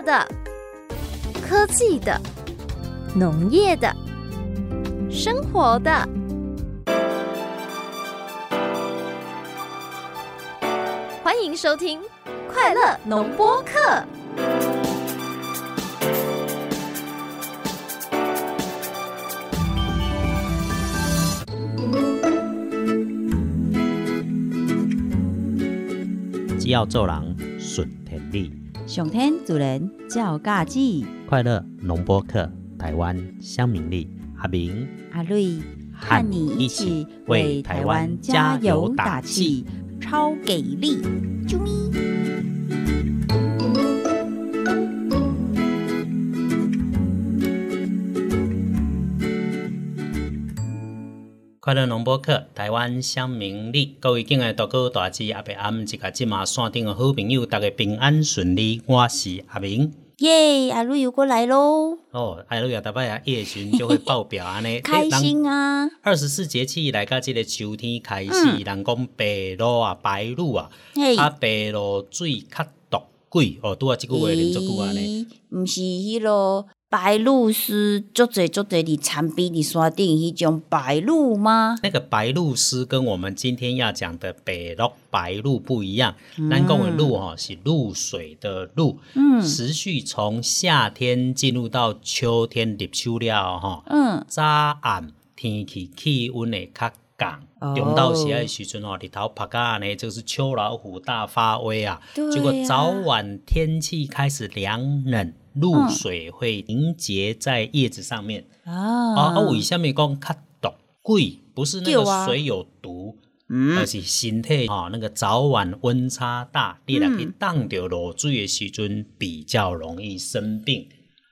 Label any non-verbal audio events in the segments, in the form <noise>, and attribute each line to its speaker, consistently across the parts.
Speaker 1: 的、科技的、农业的、生活的。欢迎收听《快乐农播课》。
Speaker 2: 只要做人顺天理，
Speaker 3: 上天主人照家己，
Speaker 2: 快乐农播客，台湾乡民力，阿明
Speaker 3: 阿瑞和你一起为台湾加油打气，超给力！啾咪。
Speaker 2: 快乐农播课，台湾乡民力，各位敬爱大哥大姐阿伯阿姆，一个即马山顶的好朋友，大家平安顺利，我是阿明。
Speaker 3: 耶，阿瑞又过来喽，
Speaker 2: 哦，阿，路亚大伯呀，夜巡就会爆表安尼，<laughs>
Speaker 3: 开心啊！
Speaker 2: 二十四节气来到这个秋天开始，人讲白露啊，白露啊，
Speaker 3: 嘿，
Speaker 2: 啊白露水较毒鬼哦，拄啊即句话连续句安尼。
Speaker 3: 毋是迄落白鹭鸶，足侪足侪伫山边伫山顶迄种白露吗？
Speaker 2: 那个白鹭鸶跟我们今天要讲的北露白鹭不一样，咱讲的鹭哈是露水的露，
Speaker 3: 嗯。
Speaker 2: 持续从夏天进入到秋天立秋了哈，
Speaker 3: 嗯，
Speaker 2: 早暗天气气温会较降
Speaker 3: 哦，
Speaker 2: 中到时的时阵哦，日头拍甲呢，就是秋老虎大发威啊。
Speaker 3: 对
Speaker 2: 结果早晚天气开始凉冷，露水会凝结在叶子上面。啊，
Speaker 3: 啊
Speaker 2: 啊，为什么讲较毒？贵不是那个水有毒，而是身体哈、那个早晚温差大，你来去当着露水的时阵比较容易生病。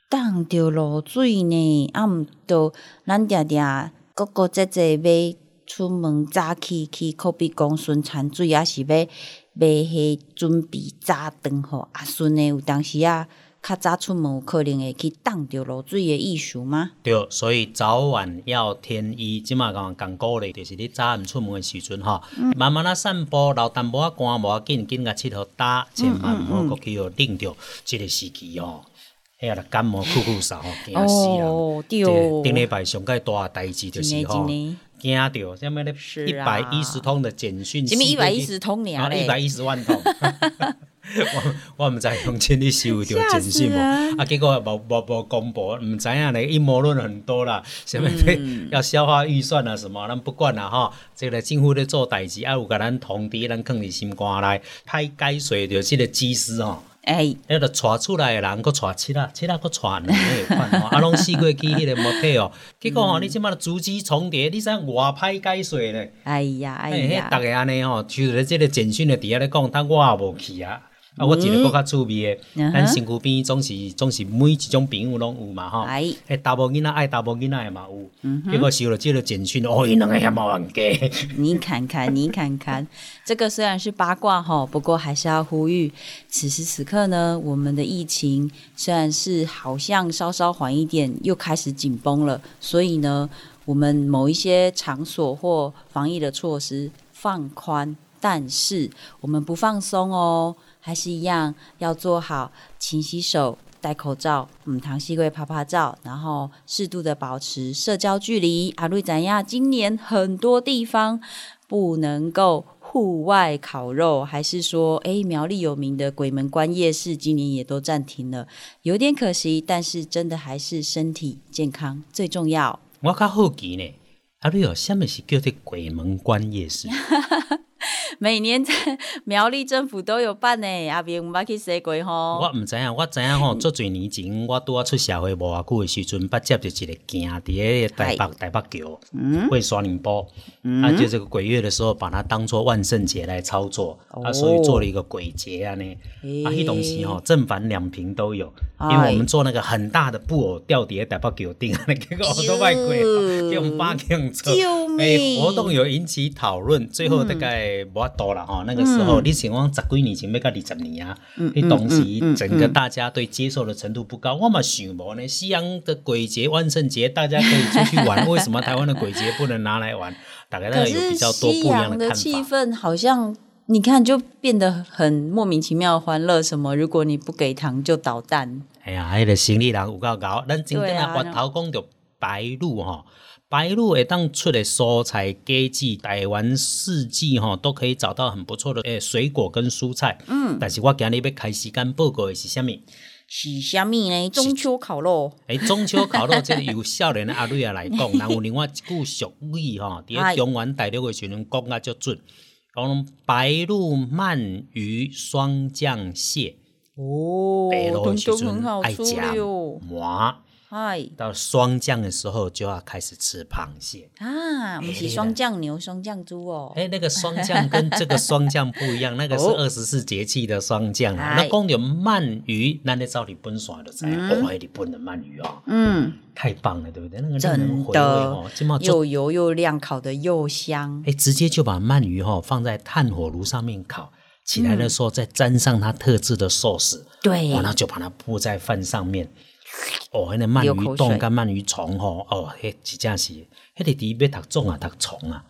Speaker 3: 当着露水呢，啊毋着咱定定个个节节要出门早起去可比讲孙产水，啊是要买迄准备早顿吼阿孙呢？有当时啊，较早出门有可能会去挡着露水的意思吗？
Speaker 2: 对，所以早晚要添衣。即马讲讲鼓励，就是你早暗出门的时阵吼，慢慢啊散步，留淡薄仔汗无要紧，紧甲佚佗打，千万毋好过去哦，冷着即个时期吼。哎呀，感冒酷酷嗽吼，惊死人！
Speaker 3: 哦，对
Speaker 2: 哦，顶礼拜上介大的代志就是吼惊着什么咧？一百一十通的简讯，
Speaker 3: 什么一百一十通尔
Speaker 2: 一百
Speaker 3: 咧？
Speaker 2: 一十万通。<laughs> <laughs> 我我毋知用钱你收着
Speaker 3: 吓
Speaker 2: 简讯无？啊，结果无无无公布，毋知影咧，阴谋论很多啦，什么
Speaker 3: 嗯
Speaker 2: 要消化预算啊什么，咱不管啦吼。这个政府咧做代志，啊有甲咱通知，咱放伫心肝内，歹解说着即个技师吼。
Speaker 3: 哎，
Speaker 2: 迄个带出来的人，佫带七 <laughs> 啊，七啊，佫带两个款吼，啊，拢四过去迄个模特哦。结果吼，你即摆足迹重叠，你知影偌歹解说咧？
Speaker 3: 哎呀，哎呀
Speaker 2: 逐，个安尼吼，就是咧即个简讯的伫遐咧讲，但我也无去啊。啊，我一个更较趣味的，咱身躯边总是总是每一种朋友拢有嘛吼。
Speaker 3: 哎，
Speaker 2: 迄查某囡仔爱查某囡仔的嘛有，结果收了即个简讯，哦，伊两个遐冇冤家。
Speaker 3: 你看看，<laughs> 你看看，这个虽然是八卦哈，不过还是要呼吁，此时此刻呢，我们的疫情虽然是好像稍稍缓一点，又开始紧绷了，所以呢，我们某一些场所或防疫的措施放宽，但是我们不放松哦，还是一样要做好勤洗手。戴口罩，嗯，糖西龟拍拍照，然后适度的保持社交距离。阿瑞怎样？今年很多地方不能够户外烤肉，还是说，诶，苗栗有名的鬼门关夜市今年也都暂停了，有点可惜。但是真的还是身体健康最重要。
Speaker 2: 我较好奇呢，阿瑞有啥物是叫做鬼门关夜市？<laughs> <laughs>
Speaker 3: 每年在苗栗政府都有办呢，阿边我们去谁鬼吼？
Speaker 2: 我毋知影，我知影吼，足侪年前我拄啊出社会无偌久的时阵，捌接着一个行伫咧台北台北桥，会刷宁波，啊，就这个鬼月的时候，把它当做万圣节来操作，啊，所以做了一个鬼节啊呢，啊，迄东西吼正反两平都有，因为我们做那个很大的布偶吊伫咧台北桥顶，结果 <laughs> 我都卖鬼了，用八庆做，
Speaker 3: 救命。
Speaker 2: 哎，活动有引起讨论，最后大概无法度啦吼，那个时候你想讲十几年前要到二十年啊，迄当时整个大家对接受的程度不高，我嘛想无呢，西洋的鬼节、万圣节大家可以出去玩，<laughs> 为什么台湾的鬼节不能拿来玩？大概大概
Speaker 3: 可是
Speaker 2: 有比较多不
Speaker 3: 西
Speaker 2: 一样
Speaker 3: 的气
Speaker 2: 看法。
Speaker 3: 气氛好像你看就变得很莫名其妙欢乐。什么？如果你不给糖就捣蛋。
Speaker 2: 哎呀，迄个生理人有够搞。咱真正
Speaker 3: 啊
Speaker 2: 啊，头讲着白鹭吼，白鹭会当出的蔬菜、果子，台湾四季吼都可以找到很不错的诶水果跟蔬菜。嗯，但是我今日要开时间报告的是虾米？
Speaker 3: 是虾米呢？中秋烤肉。
Speaker 2: 诶，中秋烤肉，这个由少年的阿瑞啊来讲，<laughs> 然后另外一句俗语吼，伫咧中原大陆的时阵讲啊足准，讲白鹭鳗鱼双酱蟹。
Speaker 3: 哦
Speaker 2: 白鹭的时
Speaker 3: 东东
Speaker 2: 阵
Speaker 3: 很好吃
Speaker 2: 爱食
Speaker 3: 哟。
Speaker 2: 麻，
Speaker 3: 嗨
Speaker 2: 到霜降的时候就要开始吃螃蟹。
Speaker 3: 啊，我们是双酱牛、双酱猪哦。
Speaker 2: 哎，那个霜降跟这个霜降不一样，<laughs> 那个是
Speaker 3: 哦
Speaker 2: 二十四节气的霜降那讲到鳗鱼，那你照你本线就知道，哦，日本的鳗鱼哦，
Speaker 3: 嗯，
Speaker 2: 太棒了，对不对？那个令人
Speaker 3: 真
Speaker 2: 回味
Speaker 3: 的
Speaker 2: 哦，
Speaker 3: 又油又亮，烤的又香。
Speaker 2: 哎，直接就把鳗鱼哈放在炭火炉上面烤。起来的时候，再沾上它特制的寿司，
Speaker 3: 对
Speaker 2: 然后就把它铺在饭上面。哦，那个鳗鱼冻跟鳗鱼虫吼，哦，迄真正是，迄个底要读种啊，读虫啊，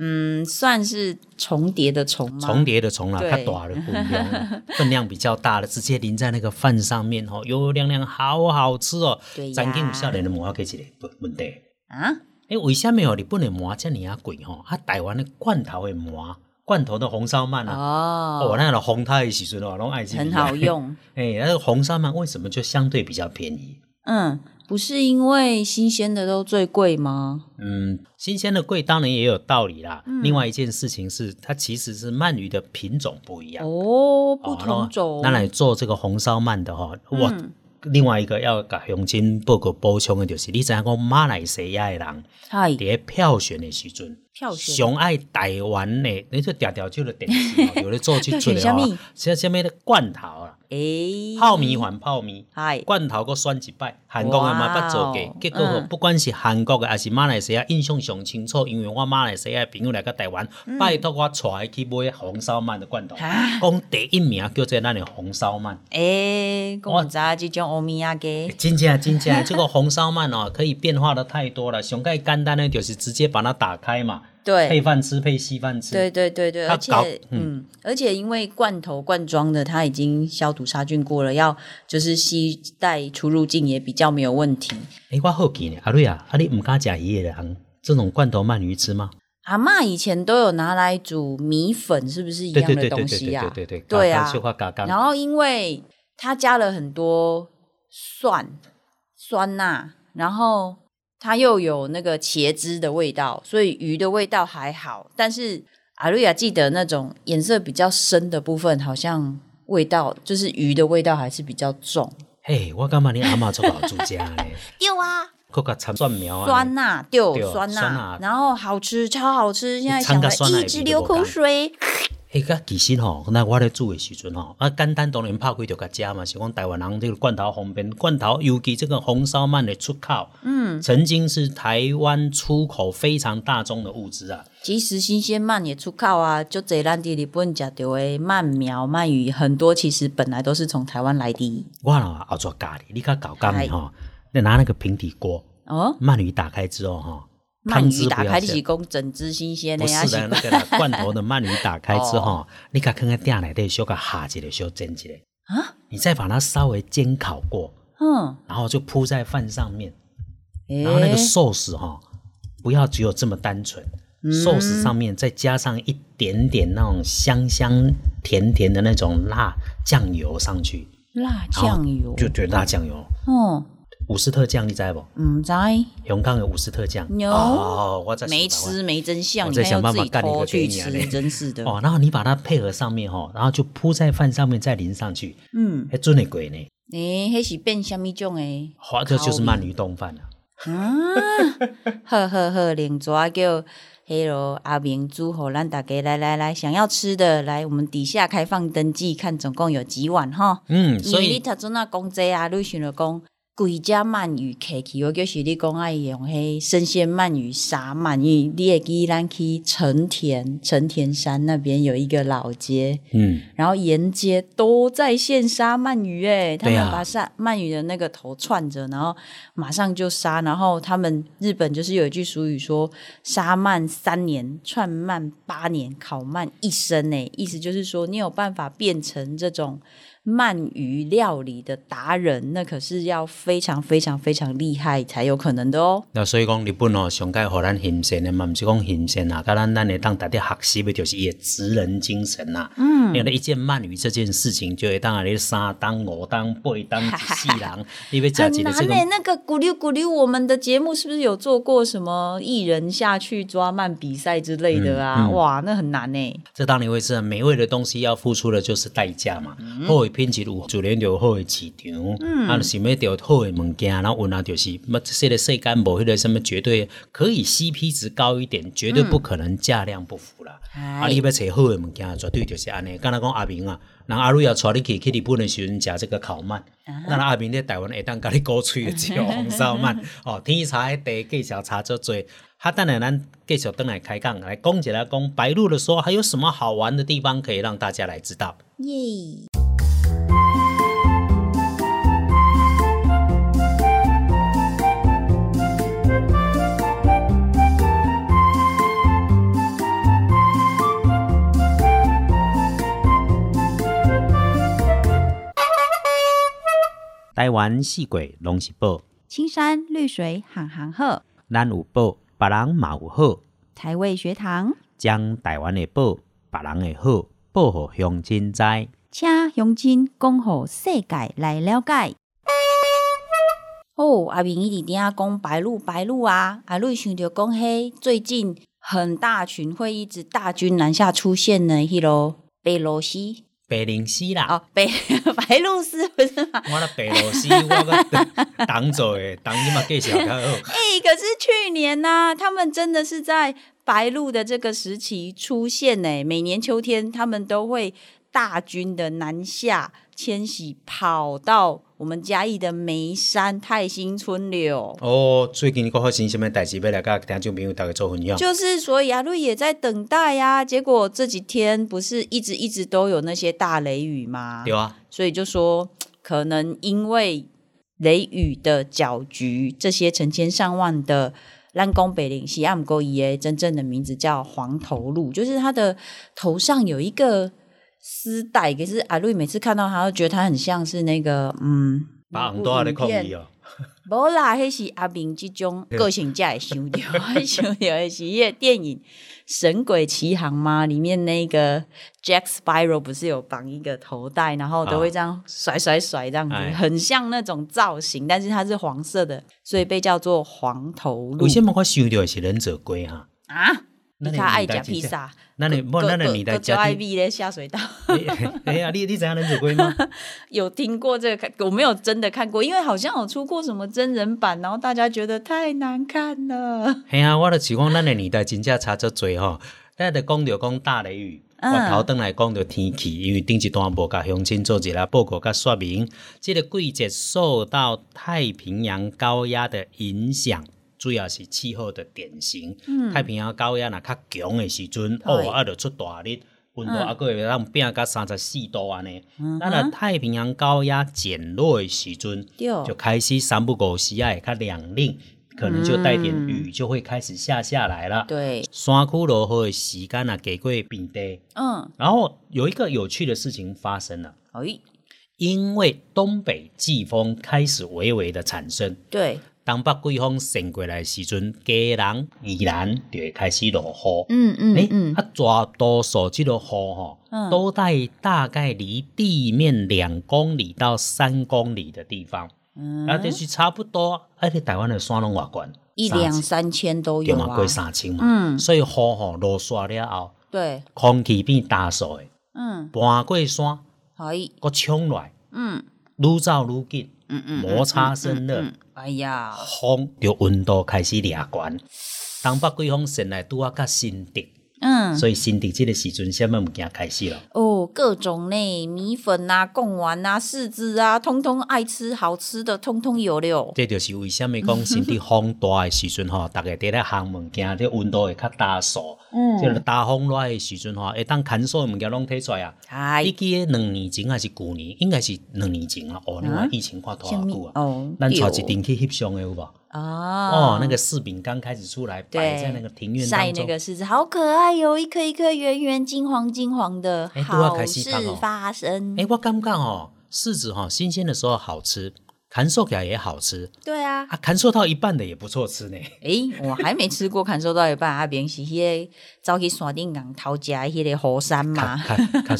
Speaker 3: 嗯，算是重叠的虫吗？
Speaker 2: 重叠的虫啊，
Speaker 3: 对
Speaker 2: 它大的不一样，分量比较大的，直接淋在那个饭上面哦，油油亮亮，好好吃哦。
Speaker 3: 对呀
Speaker 2: 曾经有少年的麻给一个问题，
Speaker 3: 啊？
Speaker 2: 诶，为什么哦日本的麻这么啊贵吼？啊，台湾的罐头的麻，罐头的红烧鳗啊，哦，
Speaker 3: 哦，
Speaker 2: 那个红太的时阵哦，拢爱吃，
Speaker 3: 很好。用。<laughs>
Speaker 2: 哎，那个红烧鳗为什么就相对比较便宜？
Speaker 3: 嗯，不是因为新鲜的都最贵吗？
Speaker 2: 嗯，新鲜的贵当然也有道理啦。
Speaker 3: 嗯
Speaker 2: 另外一件事情是，它其实是鳗鱼的品种不一样。
Speaker 3: 哦，不
Speaker 2: 哦
Speaker 3: 同种。
Speaker 2: 那来做这个红烧鳗的哈，我、
Speaker 3: 嗯
Speaker 2: 另外一个要甲乡亲报告补充的就是，你知影讲马来西亚的人
Speaker 3: 嗨，
Speaker 2: 伫咧票选的时阵，
Speaker 3: 票选。
Speaker 2: 上爱台湾的，你说调调就的电视哦，<laughs> 有的做去出的哦像什么的罐头啊，
Speaker 3: 诶，
Speaker 2: 泡米还泡米。
Speaker 3: 嗨，
Speaker 2: 罐头搁选一摆，韩国的嘛捌做过结果不管是韩国的还是马来西亚，印象上清楚，因为我马来西亚朋友来到台湾，拜托我带伊去买红烧鳗的罐头，讲第一名叫做咱的红烧鳗。
Speaker 3: 诶，跟我知道这种欧米亚给
Speaker 2: 真正真正，这个红烧鳗哦，<laughs> 可以变化的太多了。上盖简单的就是直接把它打开嘛，配
Speaker 3: 对。
Speaker 2: 饭吃，配稀饭吃。
Speaker 3: 对对对对，而且嗯，而且因为罐头罐装的，它已经消毒杀菌过了，要就是携带出入境也比较没有问题。
Speaker 2: 哎，我好奇呢，阿瑞啊，啊你唔敢食鱼的人，这种罐头鳗鱼吃吗？
Speaker 3: 阿嬷以前都有拿来煮米粉，是不是一
Speaker 2: 对
Speaker 3: 样的
Speaker 2: 对对对对
Speaker 3: 东西呀、
Speaker 2: 对对对
Speaker 3: 对啊
Speaker 2: 嘎嘎小可嘎嘎
Speaker 3: 然后因为它加了很多蒜酸钠，然后它又有那个茄汁的味道，所以鱼的味道还好。但是阿瑞亚记得那种颜色比较深的部分，好像味道就是鱼的味道还是比较重。
Speaker 2: 嘿，我感觉你阿妈做老煮家呢，<laughs>
Speaker 3: 有啊，
Speaker 2: 搁个掺蒜苗啊，
Speaker 3: 酸钠，对
Speaker 2: 对
Speaker 3: 酸钠
Speaker 2: 酸钠，
Speaker 3: 然后好吃，超好吃。现在想了
Speaker 2: 掺个酸钠
Speaker 3: 一直流口水。
Speaker 2: 迄个其实吼，那我咧煮的时阵吼，啊简单当然拍开就甲食嘛，是讲台湾人这个罐头方便，罐头尤其这个红烧鳗的出口，嗯，曾经是台湾出口非常大众的物资啊。
Speaker 3: 即使新鲜鳗也出口啊，就这咱伫日本食到的鳗苗、鳗鱼，很多其实本来都是从台湾来的。
Speaker 2: 我啦后做咖喱，你较搞咖喱吼，你拿那个平底锅，
Speaker 3: 哦，
Speaker 2: 鳗鱼打开之后哈，
Speaker 3: 鳗鱼打开就是讲整只新鲜的呀，
Speaker 2: 不是的，那个罐头的鳗鱼打开之后，<laughs> 你甲放在鼎内底，小个下一个，小煎一个。
Speaker 3: 啊，
Speaker 2: 你再把它稍微煎烤过，
Speaker 3: 嗯，
Speaker 2: 然后就铺在饭上面，然后那个寿司哈，不要只有这么单纯，寿司上面再加上一点点那种香香甜甜的那种辣酱油上去，
Speaker 3: 辣酱油，
Speaker 2: 就对辣酱油，
Speaker 3: 哦，
Speaker 2: 五斯特酱你知不？
Speaker 3: 唔知
Speaker 2: 永康有五斯特酱，哦，我在
Speaker 3: 没吃没真相，
Speaker 2: 我再想办法干你个
Speaker 3: 去吃，真是的。
Speaker 2: 哦，然后你把它配合上面哈，然后就铺在饭上面再淋上去，
Speaker 3: 嗯，
Speaker 2: 还准的鬼呢，
Speaker 3: 诶，迄是变什么种诶？
Speaker 2: 哇，这就是鳗鱼冻饭了。
Speaker 3: 啊，呵呵呵，另抓叫迄落阿明煮互咱大家来来来，想要吃的来，我们底下开放登记，看总共有几碗哈。
Speaker 2: 嗯，
Speaker 3: 所以你
Speaker 2: 所以
Speaker 3: 头阵啊讲这啊，你想着讲规只鳗鱼客去，我就是你讲爱用迄生鲜鳗鱼杀鳗鱼，你会记咱去成田成田山那边有一个老街，
Speaker 2: 嗯，
Speaker 3: 然后沿街都在现杀鳗鱼，诶，他们把杀鳗鱼的那个头串着，然后马上就杀，然后他们日本就是有一句俗语说“杀鳗三年，串鳗八年，烤鳗一生”诶，意思就是说你有办法变成这种。鳗鱼料理的达人，那可是要非常非常非常厉害才有可能的哦。
Speaker 2: 那所以讲日本哦，上届互咱欣赏的嘛，毋是讲欣赏啊，甲咱咱会当大家学习的，就是伊的职人精神呐、嗯，因为一件鳗鱼这件事情，就会当啊，你三当五当八当一世人，<laughs> 你要食
Speaker 3: 很
Speaker 2: 一个这个
Speaker 3: 难呢、那个咕溜咕溜，我们的节目是不是有做过什么艺人下去抓鳗比赛之类的啊？
Speaker 2: 嗯
Speaker 3: 哇，那很难呢、
Speaker 2: 这当然会是美味的东西，要付出的就是代价嘛。好的品质有，自然就有好的市场。嗯，啊，想要到好的物件，然后问啊，就是，么这个世间无迄个什么绝对可以 CP 值高一点，绝对不可能价量不符啦。啊，你要找好的物件，绝对就是安尼。刚才讲阿明啊，人阿瑞要带你去去日本的时阵食这个烤鳗，那阿明在台湾会当甲你鼓吹的只有红烧鳗。<laughs> 哦，天茶迄地介绍差足多。哈，等下咱继续登来开讲，来讲一下讲白鹭的时候还有什么好玩的地方可以让大家来知道。
Speaker 3: 耶！
Speaker 2: 台湾四季拢是宝，
Speaker 1: 青山绿水行行好，
Speaker 2: 咱有宝，别人嘛有好，
Speaker 1: 台味学堂，
Speaker 2: 将台湾的宝，别人的好，报互乡亲知。
Speaker 1: 请乡亲讲互世界来了解。
Speaker 3: 哦，阿明一直顶下讲白鹭白鹭啊，阿瑞想着讲嘿，最近很大群会一直大军南下出现呢，迄咯白罗西
Speaker 2: 白灵西啦，
Speaker 3: 哦，白 <laughs> 白鹭鸶不是吗？
Speaker 2: 我那白罗西，我个当做诶，当你嘛介绍较好。<laughs>
Speaker 3: 哎、可是去年呢、他们真的是在白露的这个时期出现呢。每年秋天，他们都会大军的南下迁徙，跑到我们嘉义的梅山泰兴村柳。
Speaker 2: 哦，最近个发生什么代志要来跟听众朋友大家做分享？
Speaker 3: 就是，所以阿瑞也在等待呀、结果这几天不是一直一直都有那些大雷雨吗？
Speaker 2: 有啊，
Speaker 3: 所以就说，可能因为雷雨的搅局，这些成千上万的烂宫北岭西岸沟伊真正的名字叫黄头鹿，就是它的头上有一个丝带，可是阿瑞每次看到他，都觉得他很像是那个嗯。
Speaker 2: 把很多的抗议哦。
Speaker 3: 无啦，迄是阿明即种个性才会想到，<laughs> 想到的是迄个电影《神鬼奇航》吗？里面那个 Jack Sparrow 不是有绑一个头带，然后都会这样甩甩甩这样子，
Speaker 2: 哎
Speaker 3: 很像那种造型，但是它是黄色的，所以被叫做黄头鹿
Speaker 2: 为什么我想到的是忍者龟哈？
Speaker 3: 啊。
Speaker 2: 那
Speaker 3: 你看爱讲披萨，
Speaker 2: 那你不，那你你在
Speaker 3: 各各爱
Speaker 2: 家
Speaker 3: V 的下水道。<laughs>
Speaker 2: 哎呀，你你知影忍者龟吗？<laughs>
Speaker 3: 有听过这个，我没有真的看过，因为好像有出过什么真人版，然后大家觉得太难看了。
Speaker 2: 嘿啊，我的是讲咱的年代真正差足多吼。咱就讲着讲大雷雨，
Speaker 3: 嗯
Speaker 2: 我头登来讲着天气，因为顶一段无甲乡亲做一个报告甲说明，这个季节受到太平洋高压的影响。主要是气候的典型，太平洋高压若较强的时阵，哦，啊，就出大日，温度啊，个会让变到三十四度安尼。
Speaker 3: 嗯
Speaker 2: 咱若太平洋高压减弱的时阵，就开始三不五时啊，会较凉冷，可能就带点雨，就会开始下下来了。
Speaker 3: 对，
Speaker 2: 山区落雨的时间啊，给过变低。
Speaker 3: 嗯，
Speaker 2: 然后有一个有趣的事情发生了，
Speaker 3: 哎，
Speaker 2: 因为东北季风开始微微的产生，
Speaker 3: 对，
Speaker 2: 当北季风伸过来的时阵，家人依然就会开始落雨。
Speaker 3: 嗯嗯
Speaker 2: 诶
Speaker 3: 嗯，
Speaker 2: 啊，大多数这个雨吼，
Speaker 3: 嗯。
Speaker 2: 都在大概离地面两公里到三公里的地方，
Speaker 3: 嗯。
Speaker 2: 啊，就是差不多，而且台湾的山拢偌悬，
Speaker 3: 一两三千都有啊。
Speaker 2: 过。三千嘛，
Speaker 3: 嗯。
Speaker 2: 所以雨吼落煞了后，
Speaker 3: 对，
Speaker 2: 空气变大数的，
Speaker 3: 嗯，
Speaker 2: 搬过山，
Speaker 3: 可以，
Speaker 2: 搁冲来，
Speaker 3: 嗯。
Speaker 2: 愈走愈紧，
Speaker 3: 嗯嗯，
Speaker 2: 摩擦生热，
Speaker 3: 嗯，哎呀，
Speaker 2: 风就温度开始掠悬。东北季风伸来拄啊，甲新竹嗯，所以新的这个时阵，什么物件开始了？
Speaker 3: 哦，各种呢，米粉啊、贡丸啊、柿子啊，通通爱吃好吃的，通通有了。
Speaker 2: 这就是为什么讲身体风大的时阵吼，大家伫咧烘物件，这温度会较大数。嗯，就是大风来的时阵吼，会当砍所的物件拢摕出来啊。哎，你记得两年前还是旧年？应该是两年前啊。哦，你看疫情看多少久啊？哦，咱找一顶去翕相的有无？哦哦，那个柿饼刚开始出来，摆在那个庭院
Speaker 3: 晒那个柿子，好可爱哟，一颗一颗圆圆金黄金黄的，好事发生。
Speaker 2: 哎，我感觉哦，柿子哈新鲜的时候好吃。砍寿起来也好吃，
Speaker 3: 对啊，
Speaker 2: 啊，砍寿到一半的也不错吃呢。
Speaker 3: 诶，我还没吃过砍寿到一半，阿边是迄个走去山顶港偷食迄个火山嘛。
Speaker 2: 砍砍砍，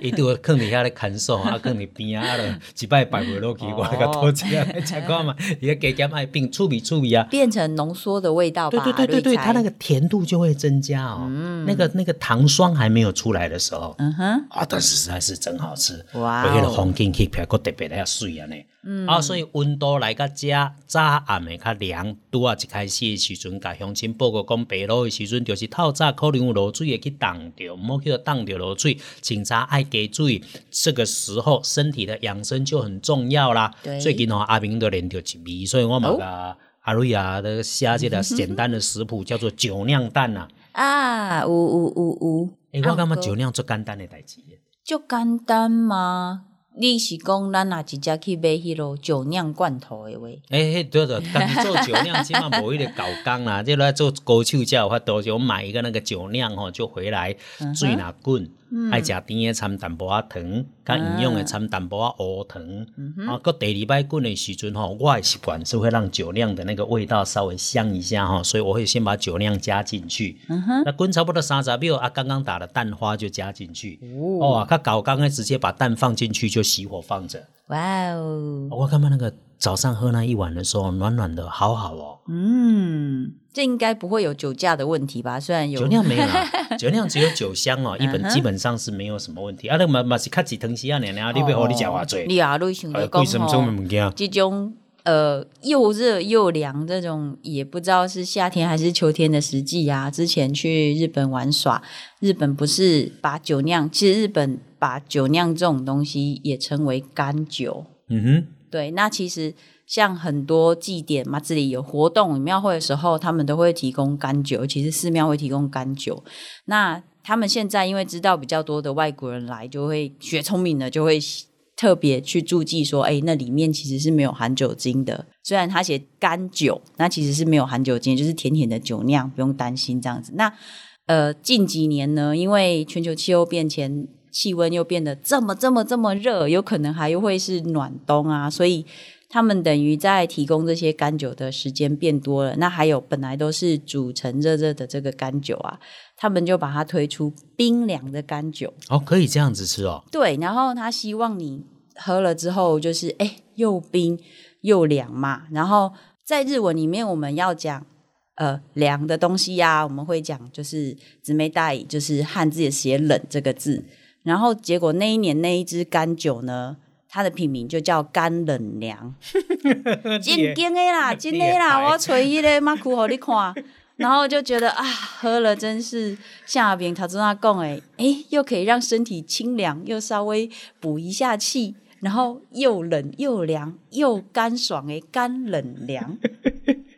Speaker 2: 伊都 <laughs> 会放伫遐咧砍寿，啊，放伫边啊了，一摆摆回落去，我那个偷食来吃看嘛，<laughs> 伊个加减爱变处理处理啊，
Speaker 3: 变成浓缩的味道。
Speaker 2: 对对对对对，它那个甜度就会增加哦。嗯那个那个糖霜还没有出来的时候，嗯哼，啊，但是实在是真好吃。哇，迄个黄金起来，佫特别的水啊呢。啊，所以温度来个遮早暗会较凉，拄啊一开始的时阵，甲乡亲报告讲白露的时阵，就是透早可能有落水会去冻着，毋好去冻着落水，清早爱加水，这个时候身体的养生就很重要啦。最近哦，阿明都练着一味，所以我嘛甲阿瑞啊，咧写这个简单的食谱，叫做酒酿蛋呐。
Speaker 3: 啊，有有有有，
Speaker 2: 诶，我感觉酒酿最简单的代志。
Speaker 3: 就简单吗？你是讲咱若直接去买迄落酒酿罐头诶话？
Speaker 2: 诶，对对，但是做酒酿起码无迄个搞工啦，即来做高手才有法度，就买一个那个酒酿吼，就回来水若滚。爱食甜诶，掺淡薄仔糖，较营养诶，掺淡薄仔乌糖。啊，搁第二摆滚诶时阵吼，我诶习惯是会让酒酿的那个味道稍微香一下哈，所以我会先把酒酿加进去。那滚差不多三十秒啊，刚刚打的蛋花就加进去。哦，他搞刚刚直接把蛋放进去就熄火放着。哇哦！我看到那个早上喝那一碗的时候，暖暖的，好好哦。
Speaker 3: 嗯，这应该不会有酒驾的问题吧？虽然有
Speaker 2: 酒酿没有，<laughs> 酒酿只有酒香哦，一本基本上是没有什么问题。啊，那嘛嘛是卡几藤西啊，娘娘，你别和你讲话嘴。
Speaker 3: 你啊，你想讲哦，这种呃又热又凉这种，也不知道是夏天还是秋天的时季啊。之前去日本玩耍，日本不是把酒酿，其实日本。把酒酿这种东西也称为干酒，嗯哼，对。那其实像很多祭典嘛，这里有活动、庙会的时候，他们都会提供干酒，尤其实寺庙会提供干酒。那他们现在因为知道比较多的外国人来，就会学聪明的，就会特别去注记说，哎，那里面其实是没有含酒精的。虽然他写干酒，那其实是没有含酒精，就是甜甜的酒酿，不用担心这样子。那呃，近几年呢，因为全球气候变迁。气温又变得这么这么这么热，有可能还会是暖冬啊，所以他们等于在提供这些干酒的时间变多了。那还有本来都是煮成热热的这个干酒啊，他们就把它推出冰凉的干酒
Speaker 2: 哦，可以这样子吃哦。
Speaker 3: 对，然后他希望你喝了之后就是哎又冰又凉嘛。然后在日文里面我们要讲呃凉的东西呀，我们会讲就是姊妹带，就是汉字也写冷这个字。然后结果那一年那一支干酒呢，它的品名就叫干冷凉，<laughs> 真经的啦，真的啦，我吹一个马库给你看，然后就觉得啊，喝了真是下边他这样讲诶，诶，又可以让身体清凉，又稍微补一下气，然后又冷又凉又干爽诶，干冷凉。<laughs>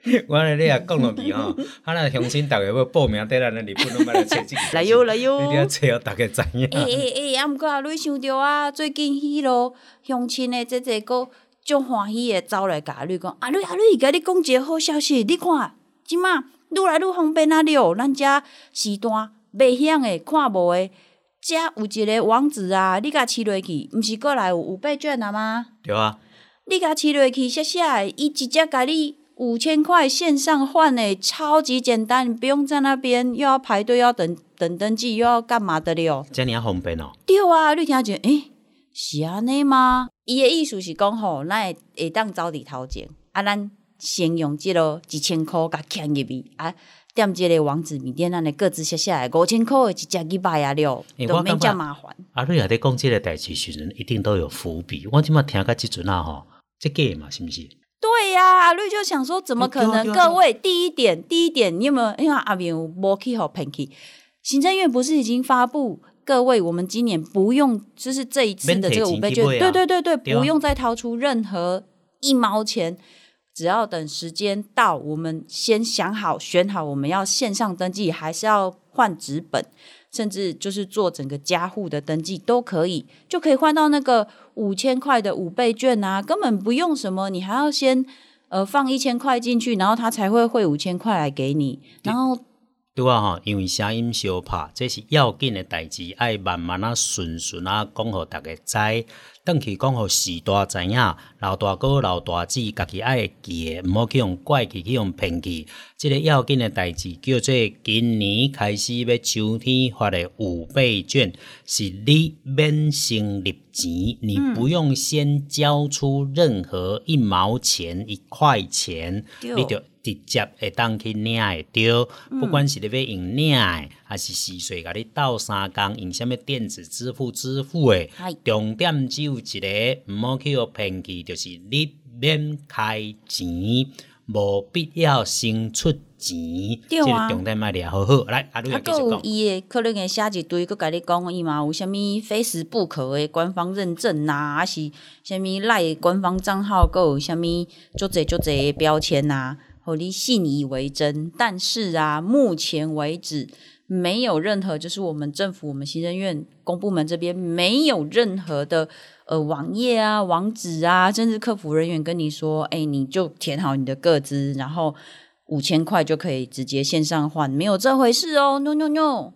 Speaker 3: <laughs>
Speaker 2: 我咧你也讲落去吼，啊那乡亲大家要报名在咱那日本拢买来测这个，
Speaker 3: 来 <laughs> 哟来哟，
Speaker 2: 一定要测哦，大家知影。
Speaker 3: 诶诶诶，啊毋过啊，你想着啊，最近迄咯相亲诶，即个个足欢喜诶，走来甲你讲，啊你啊你，甲你讲一个好消息，你看，即满愈来愈方便啊了，咱遮时段袂响诶，看无诶，遮有一个网址啊，你甲试落去，毋是过来有五倍券啊吗？
Speaker 2: 对啊，
Speaker 3: 你甲试落去，写写诶，伊直接甲你。五千块线上换诶，超级简单，你不用在那边又要排队，要等等登记，又要干嘛的了？
Speaker 2: 这样方便哦。
Speaker 3: 对啊，你听下，诶，是安尼吗？伊诶意思是讲吼，咱会会当早伫头前，啊，咱先用即落一千箍甲欠入去，啊，点即个网址，面顶咱诶各自写下来，五千块诶一只去买啊了，都免遮麻烦。
Speaker 2: 啊，你也在讲即个代志时阵，一定都有伏笔。我即马听到即阵啊吼，即个嘛，是毋是？
Speaker 3: 对呀，阿绿就想说，怎么可能？各位，第一点，第一点，你有没有？因为阿明无去好骗去，行政院不是已经发布？各位，我们今年不用，就是这一次的这个五倍券，对对对对，不用再掏出任何一毛钱，只要等时间到，我们先想好选好，我们要线上登记，还是要换纸本，甚至就是做整个家户的登记都可以，就可以换到那个五千块的五倍券啊，根本不用什么，你还要先呃放一千块进去，然后他才会汇五千块来给你，然后。
Speaker 2: 对啊，吼，因为声音相拍，这是要紧的代志，爱慢慢啊、顺顺啊，讲互大家知。等去讲互时大知影，老大哥、老大姊，家己爱记，毋好去用怪气，去用骗去。即个要紧的代志，叫做今年开始要秋天发的五倍券，是你免先入钱，你不用先交出任何一毛钱、一块钱，你就。直接会当去领会着，不管是你要用领诶，还是细碎甲你斗三工用什物电子支付支付诶，重点只有一个，毋好去互骗去，就是你免开钱，无必要先出钱，
Speaker 3: 即个
Speaker 2: 重点卖了好好来，阿
Speaker 3: 瑞继续讲。伊诶可能会写一堆，佮甲你讲伊嘛有啥物非时不可诶官方认证呐，还是啥物赖官方账号，佮有啥物足侪足侪标签呐。我你信以为真，但是啊，目前为止没有任何，就是我们政府、我们行政院公部门这边没有任何的呃网页啊、网址啊，甚至客服人员跟你说，哎，你就填好你的个资，然后五千块就可以直接线上换，没有这回事哦，no no no，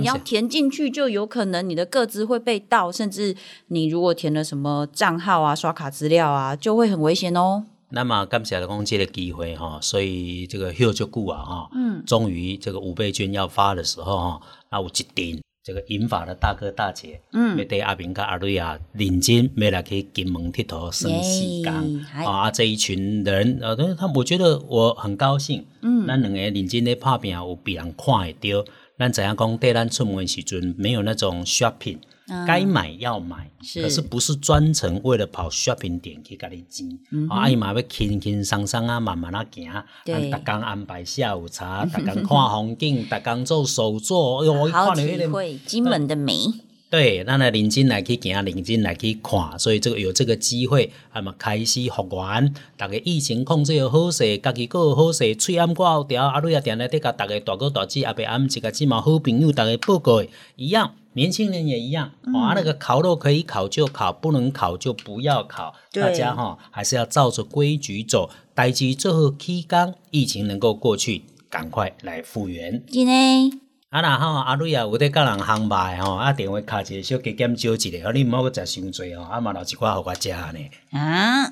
Speaker 3: 你要填进去就有可能你的个资会被盗，甚至你如果填了什么账号啊、刷卡资料啊，就会很危险哦。
Speaker 2: 那么感谢了公这个机会哈，所以这个休就顾啊哈，嗯，终于这个五倍券要发的时候哈，那我一定这个银发的大哥大姐，嗯，要对阿明跟阿瑞啊认真要来去金门铁佗生时间。啊，这一群人呃，他我觉得我很高兴，嗯，咱两个认真的拍拼有别人看会到，咱怎样讲对咱出门时阵没有那种 shopping。该买要买，可是不是专程为了跑 shopping 点去甲你挤。阿姨嘛要轻轻松松啊，慢慢啊行。对，逐工安排下午茶，<laughs> 逐工看风景，逐工做手作。
Speaker 3: 哎呦好体会金门的美。
Speaker 2: 对，咱来认真来去行，认真来去看，所以这个有这个机会，那么开始复原，大家疫情控制又好势，家己个好势，喙暗挂后调，阿瑞也定来得甲大家大哥大姐阿伯阿姆一个起码好朋友，大家报告一样。年轻人也一样，啊，那个烤肉可以烤就烤，不能烤就不要烤。大家哈还是要照着规矩走，待机最后期间疫情能够过去，赶快来复原。
Speaker 3: 真的。
Speaker 2: 啊，然后阿瑞啊，有得甲人烘卖吼，啊，电话卡一个小加减少一个，啊你唔好去食伤多哦，啊嘛留一寡互我食呢。啊。